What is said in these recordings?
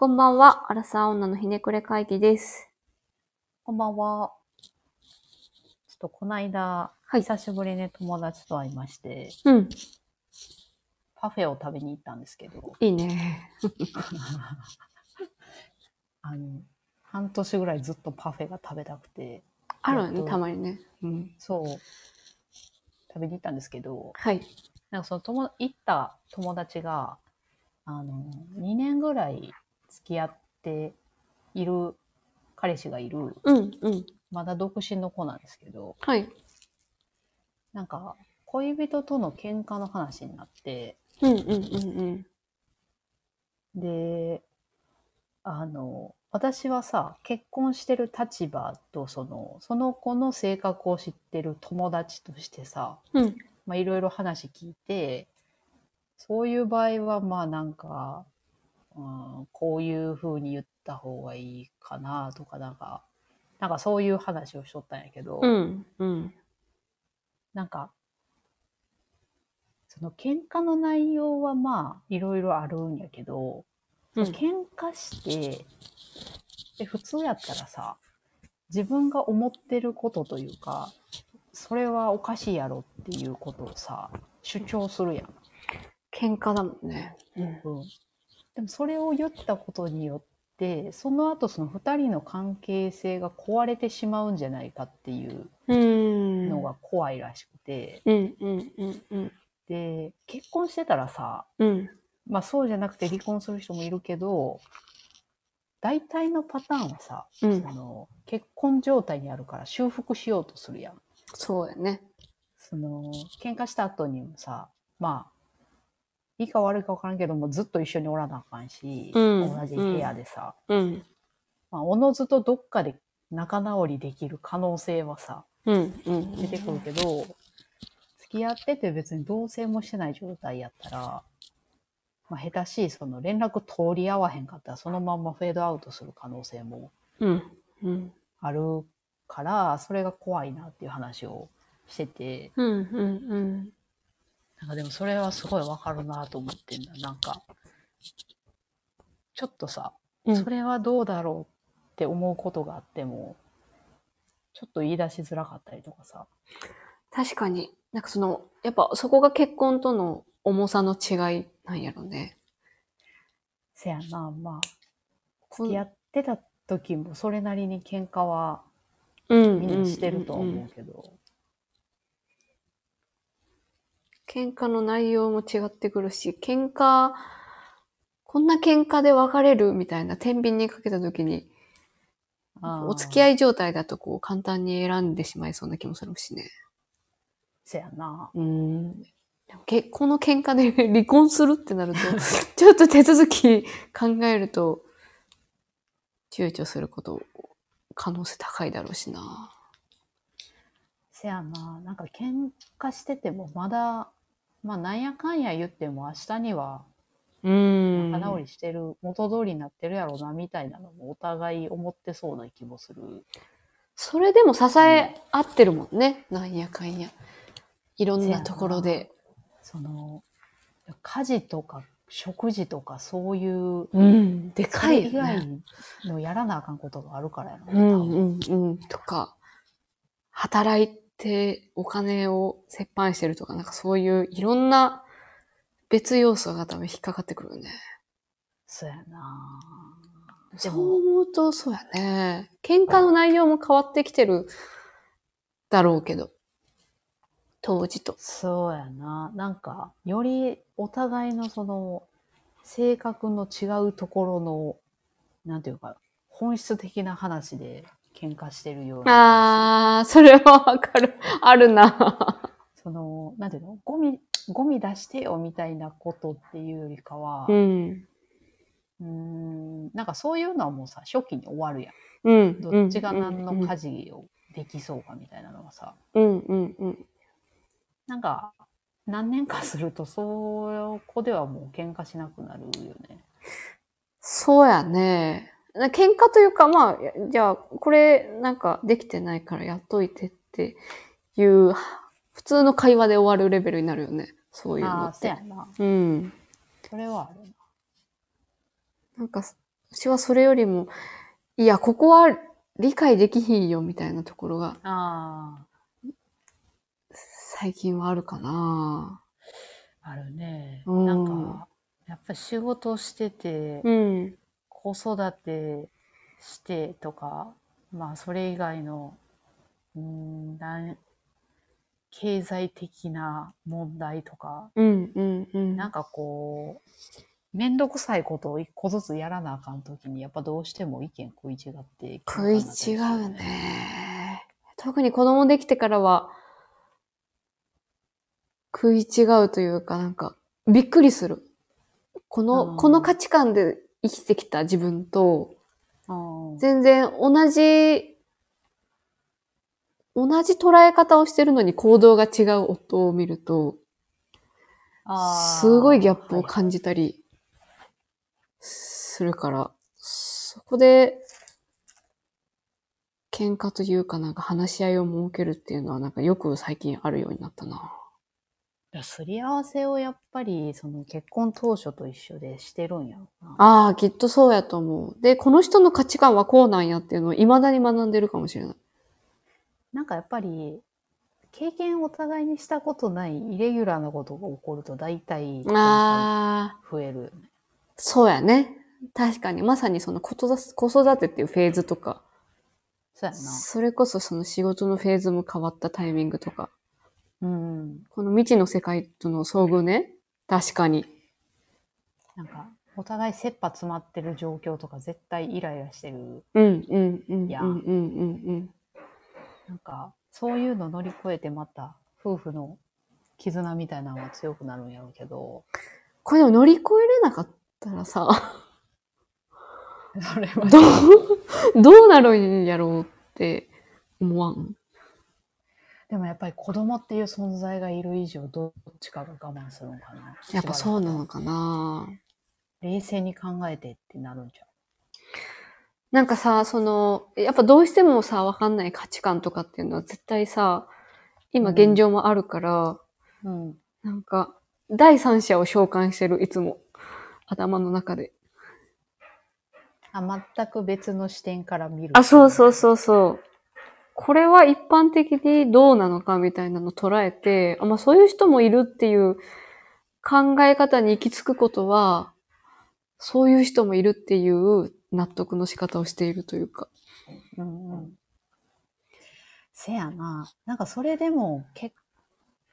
こんばんは、アラサー女のひねくれ会議です。こんばんは。ちょっとこの間、はい久しぶりに友達と会いまして、うん、パフェを食べに行ったんですけど、いいね。あの、半年ぐらいずっとパフェが食べたくて、あるよね、えっとたまにね。うん。そう、食べに行ったんですけど、はい。なんかその友行った友達が、あの、2年ぐらい付き合っている彼氏がいる、うん、うん。まだ独身の子なんですけど、はい。なんか、恋人との喧嘩の話になって、うん、うん、うん、うん。で、あの、私はさ、結婚してる立場と、その、その子の性格を知ってる友達としてさ、うん、まあ、いろいろ話聞いて、そういう場合は、まあなんか、うん、こういう風に言った方がいいかなとか、なんか、なんかそういう話をしとったんやけど、うん、うん。なんか、その喧嘩の内容はまあいろいろあるんやけど、うん喧嘩して、で普通やったらさ、自分が思ってることというか、それはおかしいやろっていうことをさ、主張するやん。喧嘩だもんね。うん。うん、でもそれを言ったことによって、その後その二人の関係性が壊れてしまうんじゃないかっていううん。のが怖いらしくて、うん、うん、うん、うん。で、結婚してたらさ、うん。まあそうじゃなくて離婚する人もいるけど、大体のパターンはさ、うんその結婚状態にあるから修復しようとするやん。そうやね。その喧嘩した後にもさ、まあ、いいか悪いか分からんけどもずっと一緒におらなあかんし、うん同じ部屋でさ、うん。まあ、おのずとどっかで仲直りできる可能性はさ、うん、うん。出てくるけど、付き合ってて別に同棲もしてない状態やったら、まあ、下手しいその連絡通り合わへんかったらそのまんまフェードアウトする可能性も。あるから、それが怖いなっていう話をしてて、うん、うん、うん。なんかでもそれはすごいわかるなと思ってんだ。なんか、ちょっとさ、うんそれはどうだろうって思うことがあっても、ちょっと言い出しづらかったりとかさ。確かに。なんかその、やっぱそこが結婚との重さの違いなんやろね。せやな、まあ、こん付き合ってた時もそれなりに喧嘩はうんみんなしてるとは思うけど、喧嘩の内容も違ってくるし、喧嘩、こんな喧嘩で別れるみたいな天秤にかけたときに、お付き合いい状態だとこう簡単に選んでしまいそうな気もするしね。せやな。うん。結この喧嘩で 離婚するってなると、ちょっと手続き考えると、躊躇すること、可能性高いだろうしな。せやな。なんか喧嘩しててもまだ、まあなんやかんや言っても明日にはうん仲直りしてる、元通りになってるやろうなみたいなのもお互い思ってそうな気もする。それでも支え合ってるもんね。なんやかんや。いろんなところで。その、家事とか食事とかそういう、うん。でそかいよれ以外ね。のやらなあかんことがあるからやろうんうんうん。とか、働いてお金を折半してるとか、なんかそういういろんな別要素が多分引っかかってくるよね。そうやな。でそうも、思うと、そうやね。喧嘩の内容も変わってきてるだろうけど。当時と。そうやな。なんか、よりお互いのその、性格の違うところの、なんていうか、本質的な話で喧嘩してるようなあー、それはわかる。あるな。その、なんていうの？ゴミ、ゴミ出してよみたいなことっていうよりかは、う。うんーん、なんかそういうのはもうさ、初期に終わるやん。うん。どっちが何のうん家事をできそうかみたいなのがさ、うんうんうん。なんか、何年かすると、そこではもう喧嘩しなくなるよね。そうやね。な喧嘩というか、まあ、じゃあ、これなんかできてないからやっといてっていう、普通の会話で終わるレベルになるよね。そういうのああ、ってそうや。な。うん。それはあるな。なんか、私はそれよりも、いや、ここは理解できひんよみたいなところがあ最近はあるかな。あ、あるね。うんなんか、やっぱり仕事してて、うん。子育てしてとか、まあそれ以外の、うーん、なん経済的な問題とか、うんうんうん。なんかこう、めんどくさいことを一個ずつやらなあかんときに、やっぱどうしても意見食い違って。食い違う。ね。特に子供できてからは、食い違うというか、なんか、びっくりする。こうの、んこの価値観で生きてきた自分と、うん全然同じ、同じ捉え方をしてるのに行動が違う夫を見ると、すごいギャップをはい感じたりするから、そこで、喧嘩というかなんか話し合いを設けるっていうのはなんかよく最近あるようになったな。だすり合わせをやっぱり、その結婚当初と一緒でしてるんやろな。ああ、きっとそうやと思う。で、この人の価値観はこうなんやっていうのを未だに学んでるかもしれない。なんかやっぱり、経験をお互いにしたことないイレギュラーなことが起こると大体ああ、増えるよね。そうやね。確かに、まさにその子育て子育てっていうフェーズとか、そうやな。それこそその仕事のフェーズも変わったタイミングとか、うん。この未知の世界との遭遇ね。確かに。なんか、お互い切羽詰まってる状況とか絶対イライラしてる。うん、うん、うん、うん、うん、うん、なんか、そういうの乗り越えてまた、夫婦の絆みたいなのが強くなるんやろうけど、これでも乗り越えれなかったらさ、どう、どうなるんやろうって思わん？でもやっぱり子供っていう存在がいる以上、どっちかが我慢するのかな。やっぱそうなのかな冷静に考えてってなるんじゃなんかさ、その、やっぱどうしてもさ、わかんない価値観とかっていうのは絶対さ、今現状もあるから、ん。うん。なんか、第三者を召喚してる、いつも。頭の中で。あ、全く別の視点から見る。あ、そうそうそうそう。これは一般的にどうなのかみたいなのを捉えて、あまあ、そういう人もいるっていう考え方に行き着くことは、そういう人もいるっていう納得の仕方をしているというか。うんうん。せやな。なんかそれでも結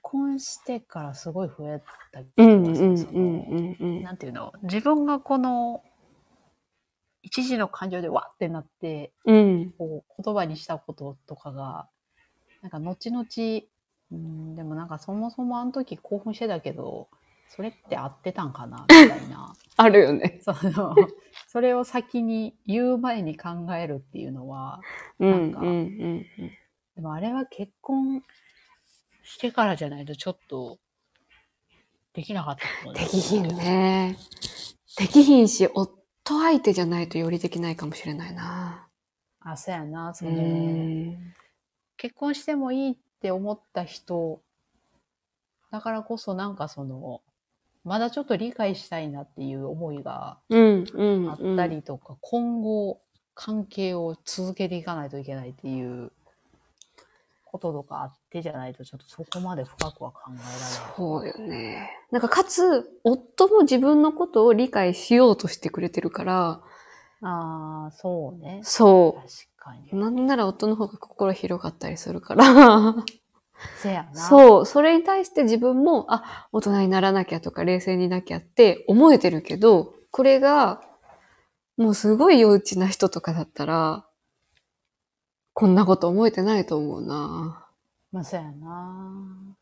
婚してからすごい増えた気うんうんがする。そのうんうんうん。なんていうの自分がこの一時の感情でわってなって、うん。こう言葉にしたこととかが、なんか後々、うん、でもなんかそもそもあの時興奮してたけど、それって合ってたんかなみたいな。あるよね。その、それを先に言う前に考えるっていうのは、うんなんかうんうんでもあれは結婚してからじゃないとちょっとできなかったできひん。ね。できひんし、夫相手じゃないとよりできないかもしれないな。あ、そうやな。そうの、ん。結婚してもいいって思った人、だからこそなんかその、まだちょっと理解したいなっていう思いが。あったりとか、今後関係を続けていかないといけないっていうこととかあってじゃないとちょっとそこまで深くは考えられない。そうよね。なんかかつ、夫も自分のことを理解しようとしてくれてるから、ああ、そうね。そ確かにう。。なんなら夫の方が心広かったりするから。せやな。そう。それに対して自分も、あ、大人にならなきゃとか冷静になきゃって思えてるけど、これが、もうすごい幼稚な人とかだったら、こんなこと思えてないと思うな。まあ、そうやな。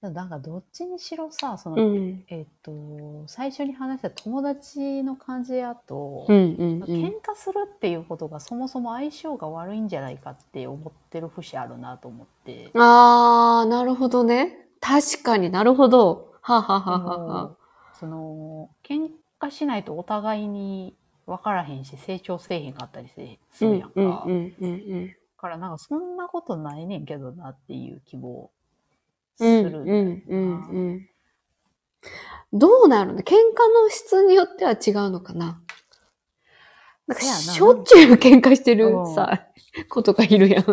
なんかどっちにしろさ、その、うん。えっ、と、最初に話した友達の感じやと、うんうんう喧ん。嘩するっていうことがそもそも相性が悪いんじゃないかって思ってる節あるなと思って。あー、なるほどね。確かになるほど。はあはあはあはあはあ。その、喧嘩しないとお互いに分からへんし、成長せえへんかったりせすうんるやんか。うんうんうんだからなんかそんなことないねんけどなっていう希望すうん。るうんうんうんうん。どうなるの？喧嘩の質によっては違うのかな？なんかしょっちゅう喧嘩してるうんさ、ことがいるやん。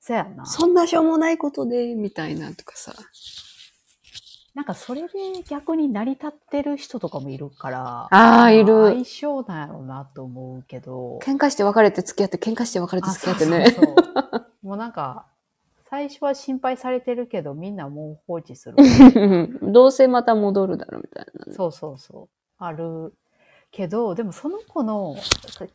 そやな。そんなしょうもないことで、みたいなとかさ。なんかそれで逆に成り立ってる人とかもいるから。ああ、いる。相性なんやろうなと思うけど。喧嘩して別れて付き合って、喧嘩して別れて付き合ってね。あそうそうそう もうなんか、最初は心配されてるけど、みんなもう放置する。どうせまた戻るだろ、みたいなね。そうそうそう。あるけど、でもその子の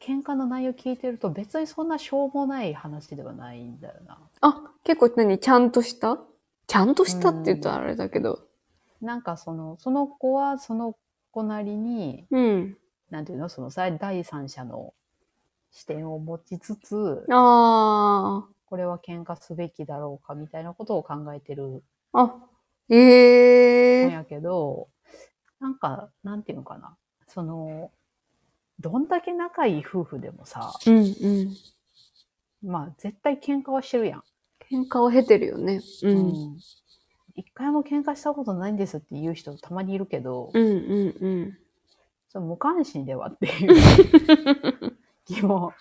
喧嘩の内容聞いてると別にそんなしょうもない話ではないんだよな。あ、結構何ちゃんとした？ちゃんとしたって言うとあれだけど。なんかその、その子はその子なりに、うん。なんていうの、その第第三者の視点を持ちつつ、あこれは喧嘩すべきだろうかみたいなことを考えてるあ。あ、ええんやけど、なんか、なんていうのかな？その、どんだけ仲いい夫婦でもさ、うんうん。まあ絶対喧嘩はしてるやん。喧嘩を経てるよね。う。うんん一回も喧嘩したことないんですって言う人たまにいるけど、うんうんうん。その無関心ではっていう 気も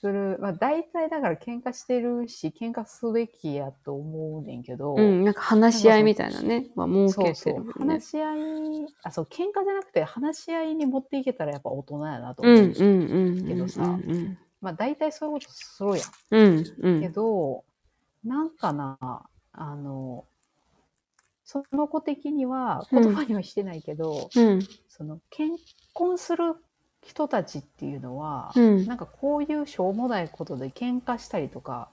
する。まあ大体だから喧嘩してるし、喧嘩すべきやと思うねんけど、うん、なんか話し合いみたいなね。まあ、設けてそうそう。るよね話。し合い、あ、そう、喧嘩じゃなくて話し合いに持っていけたらやっぱ大人やなと思う。うんうんうん。けどさうんまあ大体そういうことするやん。うんうん。けど、なんかな、あの、その子的にはうん言葉にはしてないけど、うんその結婚する人たちっていうのは、うん。なんかこういうしょうもないことで喧嘩したりとか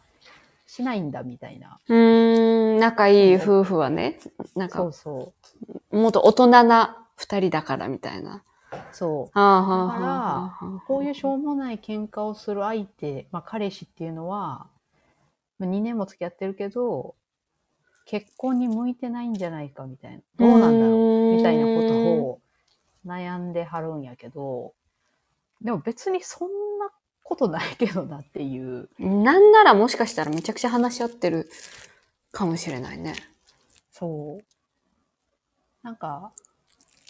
しないんだみたいな。うーん、仲いい夫婦はね、なんかそう、そもっと大人な二人だからみたいな。う。そう。だからはあこういうしょうもない喧嘩をする相手、まあ彼氏っていうのは、まあ2年も付き合ってるけど、結婚に向いてないんじゃないかみたいな。どうなんだろうみたいなことを悩んではるんやけど、でも別にそんなことないけどなっていう。なんならもしかしたらめちゃくちゃ話し合ってるかもしれないね。そう。なんか、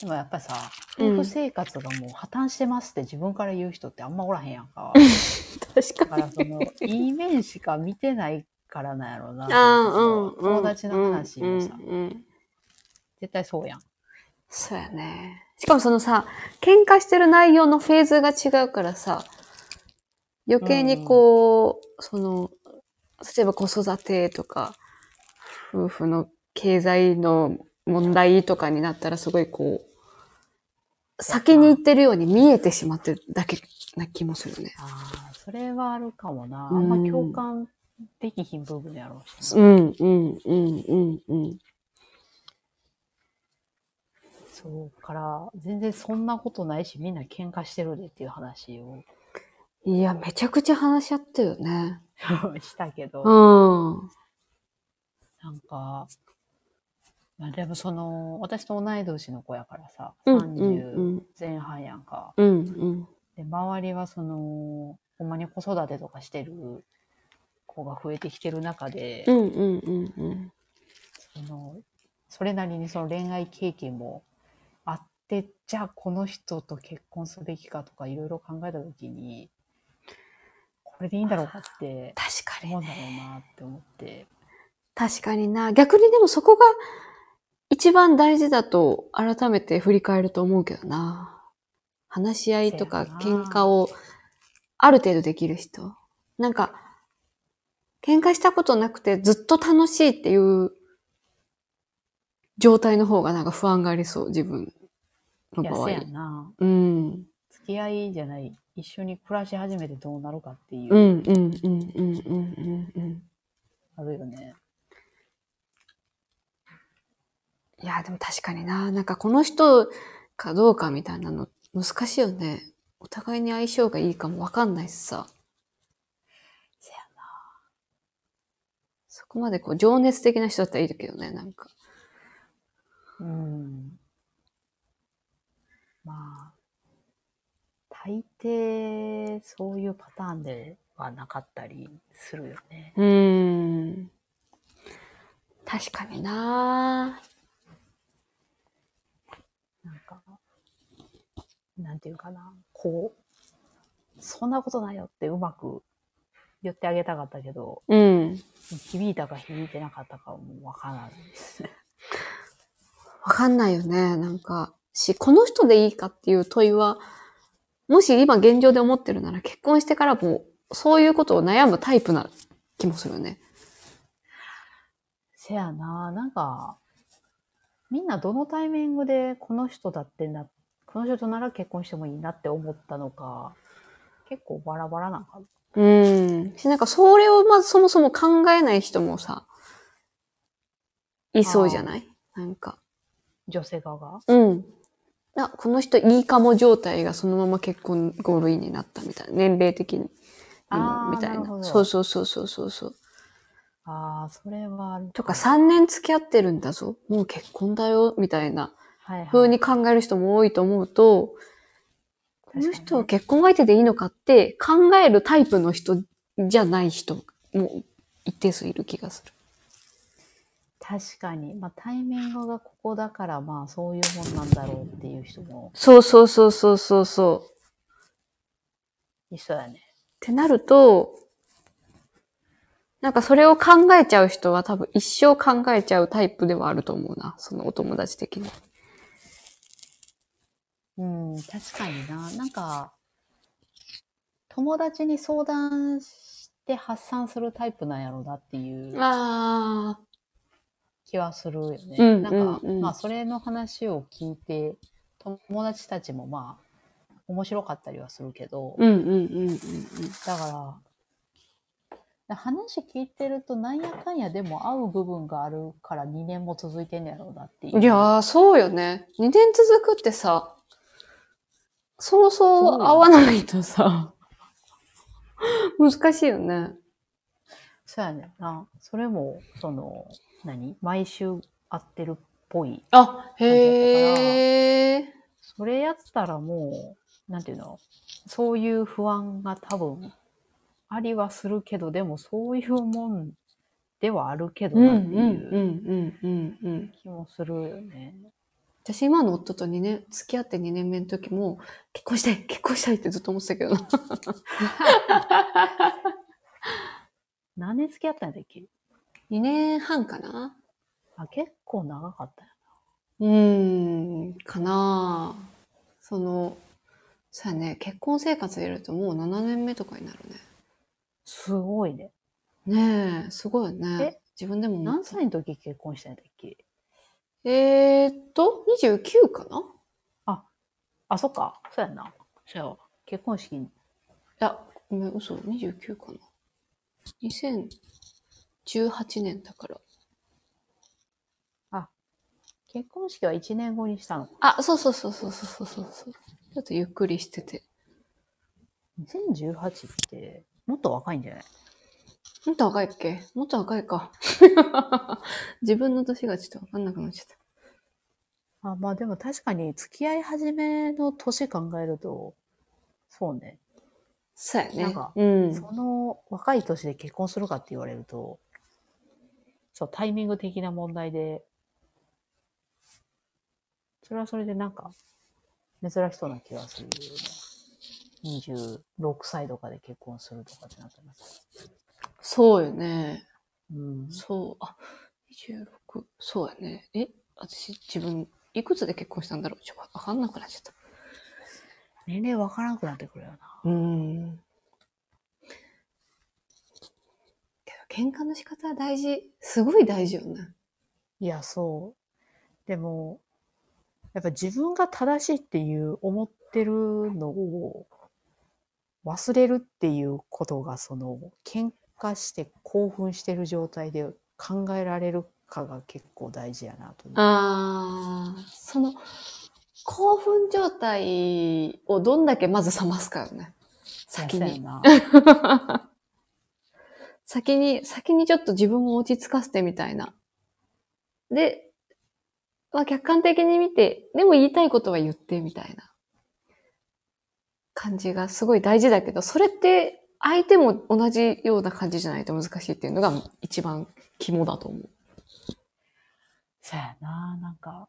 でもやっぱりさ、うん夫婦生活がもう破綻してますって自分から言う人ってあんまおらへんやんか。確だからその、いい面しか見てないからなんやろうな。ああ、うん、うん。友達の話もさ、うん、うん。絶対そうやん。そうやね。しかもそのさ、喧嘩してる内容のフェーズが違うからさ、余計にこう、その、例えば子育てとか、夫婦の経済の問題とかになったらすごいこう、先に行ってるように見えてしまってるだけな気もするね。ああ、それはあるかもな。あうんんま共感できひん部分やろうしな。うん、うん、うん、うん、うん。そうから、全然そんなことないし、みんな喧嘩してるでっていう話をいや、めちゃくちゃ話し合ってるよね。したけど、うん。なんか、まあでもその、私と同い年の子やからさ、うん30前半やんか。うん、うん。で、周りはその、ほんまに子育てとかしてる子が増えてきてる中で、うん、うん、うん、うん。その、それなりにその恋愛経験もあって、じゃあこの人と結婚すべきかとかいろいろ考えたときに、これでいいんだろうかって確かに思うんだろうなって思って。確かにな。逆にでもそこが一番大事だと改めて振り返ると思うけどな。話し合いとか喧嘩をある程度できる人。なんか、喧嘩したことなくてずっと楽しいっていう状態の方がなんか不安がありそう、自分の場合せ。やな。うん。付き合いじゃない、一緒に暮らし始めてどうなるかっていう、うん、うん、うん、うん、うん、うん、うん。あるよね。いや、でも確かにな。なんかこの人かどうかみたいなの難しいよね。お互いに相性がいいかもわかんないしさ。せやな。そこまでこう情熱的な人だったらいいけどね、なんか。うん。まあ、大抵そういうパターンではなかったりするよね。うーん。確かにななんか、なんていうかな、こう、そんなことないよってうまく言ってあげたかったけど、うん。響いたか響いてなかったかはもうわからないですね。わかんないよね。なんか、し、この人でいいかっていう問いは、もし今現状で思ってるなら結婚してからもそういうことを悩むタイプな気もするよね。せやな、なんか、みんなどのタイミングでこの人だってな、この人となら結婚してもいいなって思ったのか、結構バラバラなんかな。うん。し、なんかそれをまずそもそも考えない人もさ、いそうじゃない？なんか。女性側が？うん。あ、この人いいかも状態がそのまま結婚5類になったみたいな。年齢的に。あーみたいな。そうそうそうそうそうそう。ああ、それはとか3年付き合ってるんだぞ。もう結婚だよ。みたいなはいはい、風に考える人も多いと思うと、この人は結婚相手でいいのかって考えるタイプの人じゃない人も一定数いる気がする。確かに。まあ、タイミングがここだから、まあ、そういうもんなんだろうっていう人もそうそうそうそうそうそう。一緒だね。ってなると、なんかそれを考えちゃう人は多分一生考えちゃうタイプではあると思うな。そのお友達的に。うん、確かにな。なんか、友達に相談して発散するタイプなんやろうなっていうあ気はするよね。うんなんか、うんうんまあ、それの話を聞いて、友達たちもまあ、面白かったりはするけど、うんうんうんうんうん。だから、話聞いてるとなんやかんやでも合う部分があるから2年も続いてんねやろうなっていう。いやー、そうよね。2年続くってさ、そうそう合わないとさ、難しいよね。そうやねんな。それも、その、何？毎週会ってるっぽい。あ、へー。それやったらもう、なんていうの？そういう不安が多分、ありはするけど、でもそういうもんではあるけどなんっていううんうんうんうん。気もするよね。私今の夫と2年、付き合って2年目の時も、結婚したい結婚したいってずっと思ってたけどな。何年付き合ったんだっけ？2年半かなあ、結構長かったよ。うーん、かなその、そうやね、結婚生活入れるともう7年目とかになるね。すごいね。ねえ、すごいよねえ。自分でも何歳の時結婚したんだっけ？えーっと、29かな？いあ、そっか。そうやんな。そうやわ結婚式に。や、ごめん、嘘、29かな ?2018 年だから。結婚式は1年後にしたの。あ、そうそうそうそうそうそうそう。ちょっとゆっくりしてて。2018って、もっと若いんじゃない？もっと若いっけ？もっと若いか。自分の年がちょっとわかんなくなっちゃった。あまあでも確かに付き合い始めの年考えると、そうね。そうやね。なんかうん。その若い年で結婚するかって言われると、そう、タイミング的な問題で、それはそれでなんか、珍しそうな気がするよね。26歳とかで結婚するとかってなってます。そうよね。うん。そう。あ、26。そうやね。え私、自分、いくつで結婚したんだろう？ちょっとわかんなくなっちゃった。年齢わからなくなってくるよな。うん。けど、喧嘩の仕方は大事。すごい大事よね。いや、そう。でも、やっぱ自分が正しいっていう思ってるのを忘れるっていうことが、その、喧嘩して興奮してる状態で考えられるかが結構大事やなと。あー、その、興奮状態をどんだけまず冷ますかよね。先に。先に、先にちょっと自分を落ち着かせてみたいな。で、まあ客観的に見て、でも言いたいことは言ってみたいな感じがすごい大事だけど、それって相手も同じような感じじゃないと難しいっていうのが一番肝だと思う。そうやな。なんか、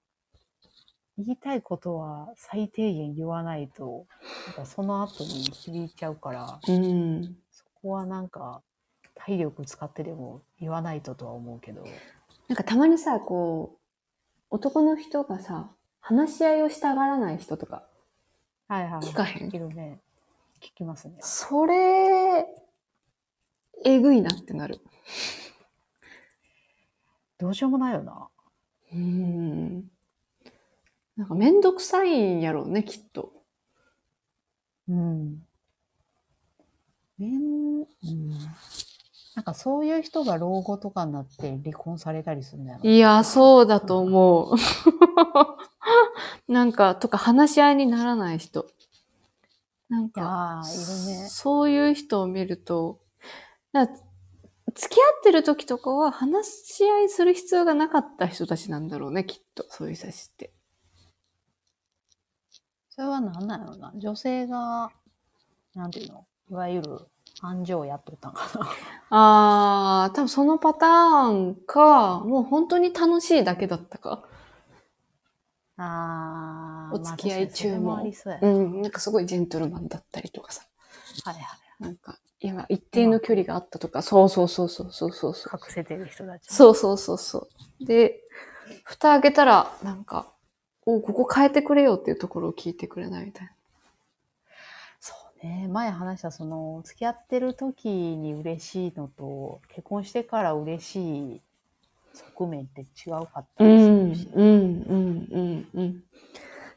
言いたいことは最低限言わないと、なんかその後に響いちゃうから、うん。そこはなんか体力使ってでも言わないととは思うけど。なんかたまにさ、こう、男の人がさ、話し合いをしたがらない人とか、はいはい。聞かへん？聞けるね。聞きますね。それ、えぐいなってなる。どうしようもないよな。うん。なんかめんどくさいんやろうね、きっと。うん。めん、うん。なんかそういう人が老後とかになって離婚されたりするんだよな。いや、そうだと思う。なんか、とか話し合いにならない人。なんか、ーいるね。そういう人を見ると、付き合ってる時とかは話し合いする必要がなかった人たちなんだろうね、きっと。そういう人たちって。それは何なんやろな。女性が、なんていうの？いわゆる安情をやっとったんかな。あー、多分そのパターンか、もう本当に楽しいだけだったか。あーお付き合い中もまあもう。うん、なんかすごいジェントルマンだったりとかさ。はいはい。なんか、今、一定の距離があったとか、そうそうそうそうそうそうそう。隠せてる人たち。そうそうそうそう。で、蓋開けたら、なんか、おここ変えてくれよっていうところを聞いてくれないみたいな。そうね。前話した、その、付き合ってる時に嬉しいのと、結婚してから嬉しい側面って違うかったりすうん、るし。うん、うん、うん、うん。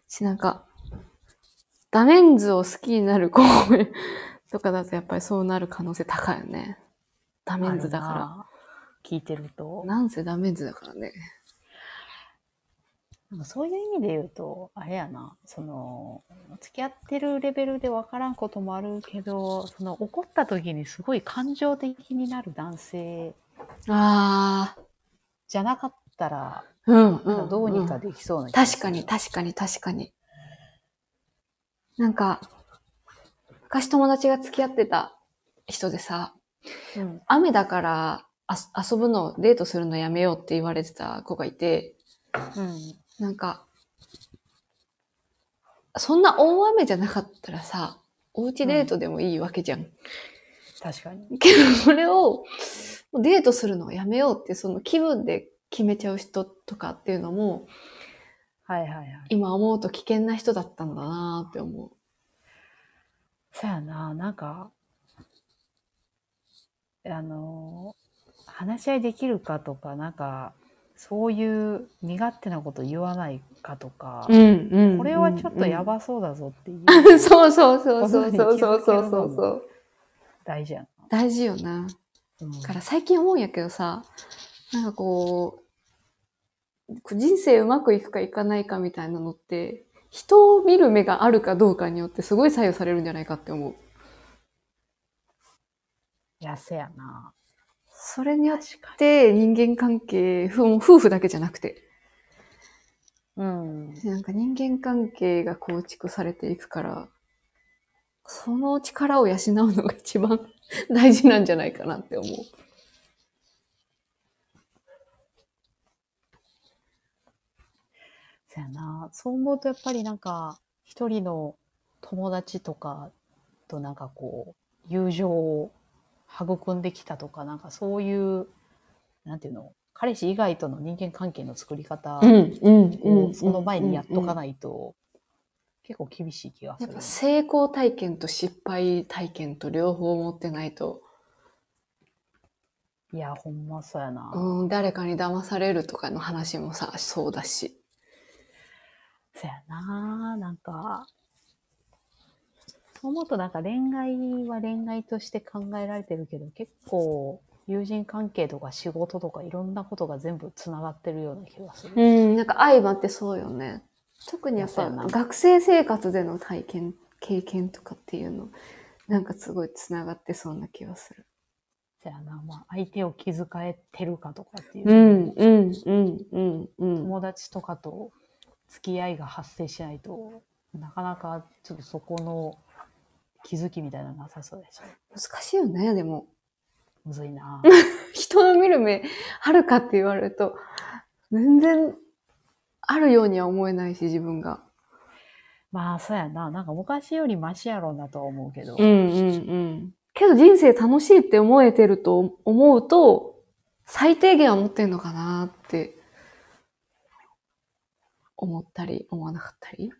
し、なん。か、ダメンズを好きになる公演とかだとやっぱりそうなる可能性高いよね。ダメンズだかあるな。聞いてると。。なん。せダメンズだからね。なん。かそういう意味で言うと、あれやな、その、付き合ってるレベルで分からん。こともあるけど、その怒った時にすごい感情的になる男性ああじゃなかったら、ー、うん、なんかうん。どうにかできそうな確かに、確かに、確かに。なんか、昔友達が付き合ってた人でさ、うん。雨だからあ遊ぶの、デートするのやめようって言われてた子がいて、うん。なんか、そんな大雨じゃなかったらさ、おうちデートでもいいわけじゃん。確かに。けど、それを、デートするのをやめようって、その気分で決めちゃう人とかっていうのも、はいはいはい。今思うと危険な人だったんだなって思う。そやな、なんか、あの、話し合いできるかとか、なんか、そういう身勝手なこと言わないかとか、ん、うんこれはちょっとやばそうだぞっていう そうそうそうそうそうそうそう。大事やな。大事よな。うんだから最近思うんやけどさ、なんかこう、人生うまくいくかいかないかみたいなのって、人を見る目があるかどうかによってすごい左右されるんじゃないかって思う。いや、せやな。それによって人間関係、夫婦だけじゃなくて、に。うん。なんか人間関係が構築されていくから、その力を養うのが一番 大事なんじゃないかなって思う。そやな。そう思うとやっぱりなんか、一人の友達とかとなんかこう、友情を育んできたとか、なんかそういう、なんていうの、彼氏以外との人間関係の作り方をその前にやっとかい。ないと、結構厳しい気がするやっぱ。成功体験と失敗体験と両方持ってないと、いや、ほんまそうやな。うん、誰かに騙されるとかの話もさ、そうだし。そやな。なんか、そう思うとなんか恋愛は恋愛として考えられてるけど、結構友人関係とか仕事とかいろんなことが全部つながってるような気がする。うん、なんか相まってそうよね。特にやっぱ学生生活での体験、経験とかっていうの、なんかすごいつながってそうな気がする。そやな。まあ、相手を気遣えてるかとかっていう。うん、うん、うん、うん、うん。友達とかと付き合いが発生しないと、なかなかちょっとそこの気づきみたいなのなさそうだし、難しいよね、でも。むずいな。人の見る目、あるかって言われると、全然、あるようには思えないし、自分が。まあ、そうやな。なんか昔よりマシやろうなとは思うけど。うんうんうん。けど人生楽しいって思えてると思うと、最低限は持ってんのかなって思ったり、思わなかったり。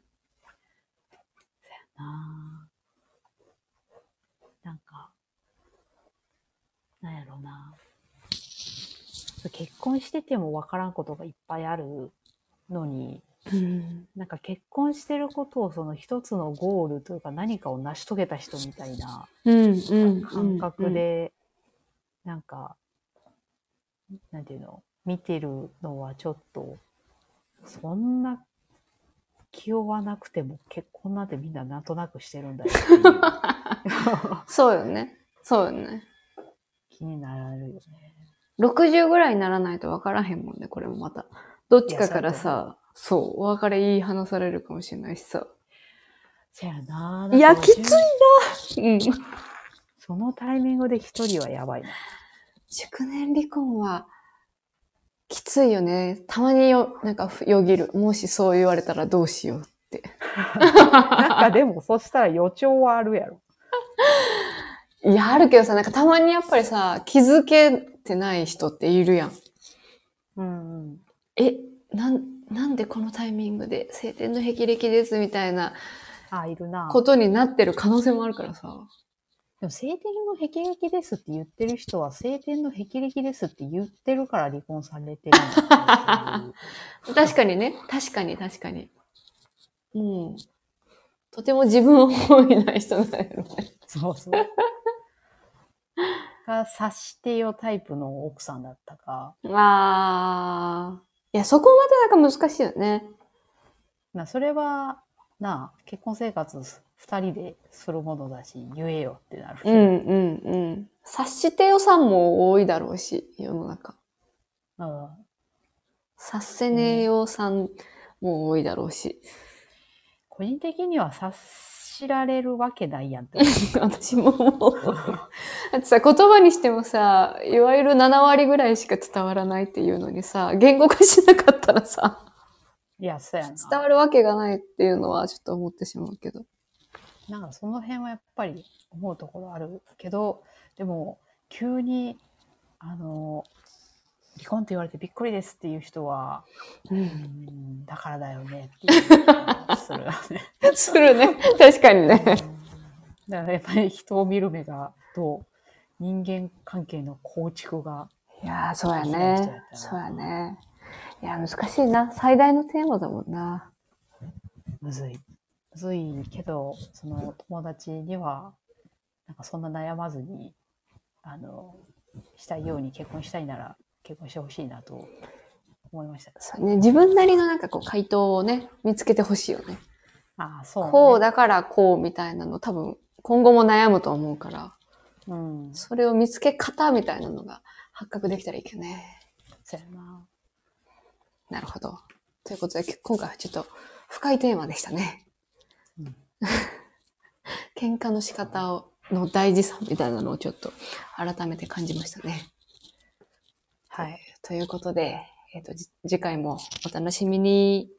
ななんか、なんやろうな。結婚してても分からんことがいっぱいあるのに、うん。なんか結婚してることをその一つのゴールというか何かを成し遂げた人みたいな。感覚で、なんか、なんていうの、見てるのはちょっと、そんな気負わなくても結婚なんてみんななんとなくしてるんだよ そうよね。そうよね。気になるよね。60ぐらいにならないと分からへんもんね、これもまた。どっちかからさ、そう、お別れ言い放されるかもしれないしさ。そやな。いやきついうん。そのタイミングで一人はやばいな。熟年離婚は、きついよね。たまによ、なんかよぎる。もしそう言われたらどうしようって。なんかでもそしたら予兆はあるやろ。いや、あるけどさ、なんかたまにやっぱりさ、気づけてない人っているやん。うんうん。え、なん、なんでこのタイミングで晴天の霹靂ですみたいなあ、いるな。ことになってる可能性もあるからさ。でも晴天の霹靂ですって言ってる人は晴天の霹靂ですって言ってるから離婚されてる 確かにね。確かに確かに。うん。とても自分を思いない人だよね。そうそう。が察してよタイプの奥さんだったか。あー。いや、そこまでなんか難しいよね。なそれは、なあ、結婚生活二人でするものだし、言えよってなる。うんうんうん。察してよさんも多いだろうし、世の中。うん察せねえよさんも多いだろうし。個人的には察しられるわけないやんって。私ももう。だってさ、言葉にしてもさ、いわゆる7割ぐらいしか伝わらないっていうのにさ、言語化しなかったらさ、いや、そうやな。伝わるわけがないっていうのはちょっと思ってしまうけど。なんかその辺はやっぱり思うところあるけど、でも急に、あの、離婚って言われてびっくりですっていう人は、う。うんん、だからだよねってするよね。するね。確かにね。だからやっぱり人を見る目がと人間関係の構築が、いやー、そうや。ねそうやね。いや、難しいな。最大のテーマだもんな。むずい。むずいけど、その友達には、なんかそんな悩まずに、あの、したいように結婚したいなら結婚してほしいなと思いました。そうね。自分なりのなんかこう回答をね、見つけてほしいよね。ああ、そう、ね。こうだからこうみたいなの多分今後も悩むと思うから、うん。それを見つけ方みたいなのが発覚できたらいいけどね。そうやな。なるほど。ということで、今回はちょっと深いテーマでしたね。うん 喧嘩の仕方をの大事さみたいなのをちょっと改めて感じましたね。はい。ということで、えっ、と、次回もお楽しみに。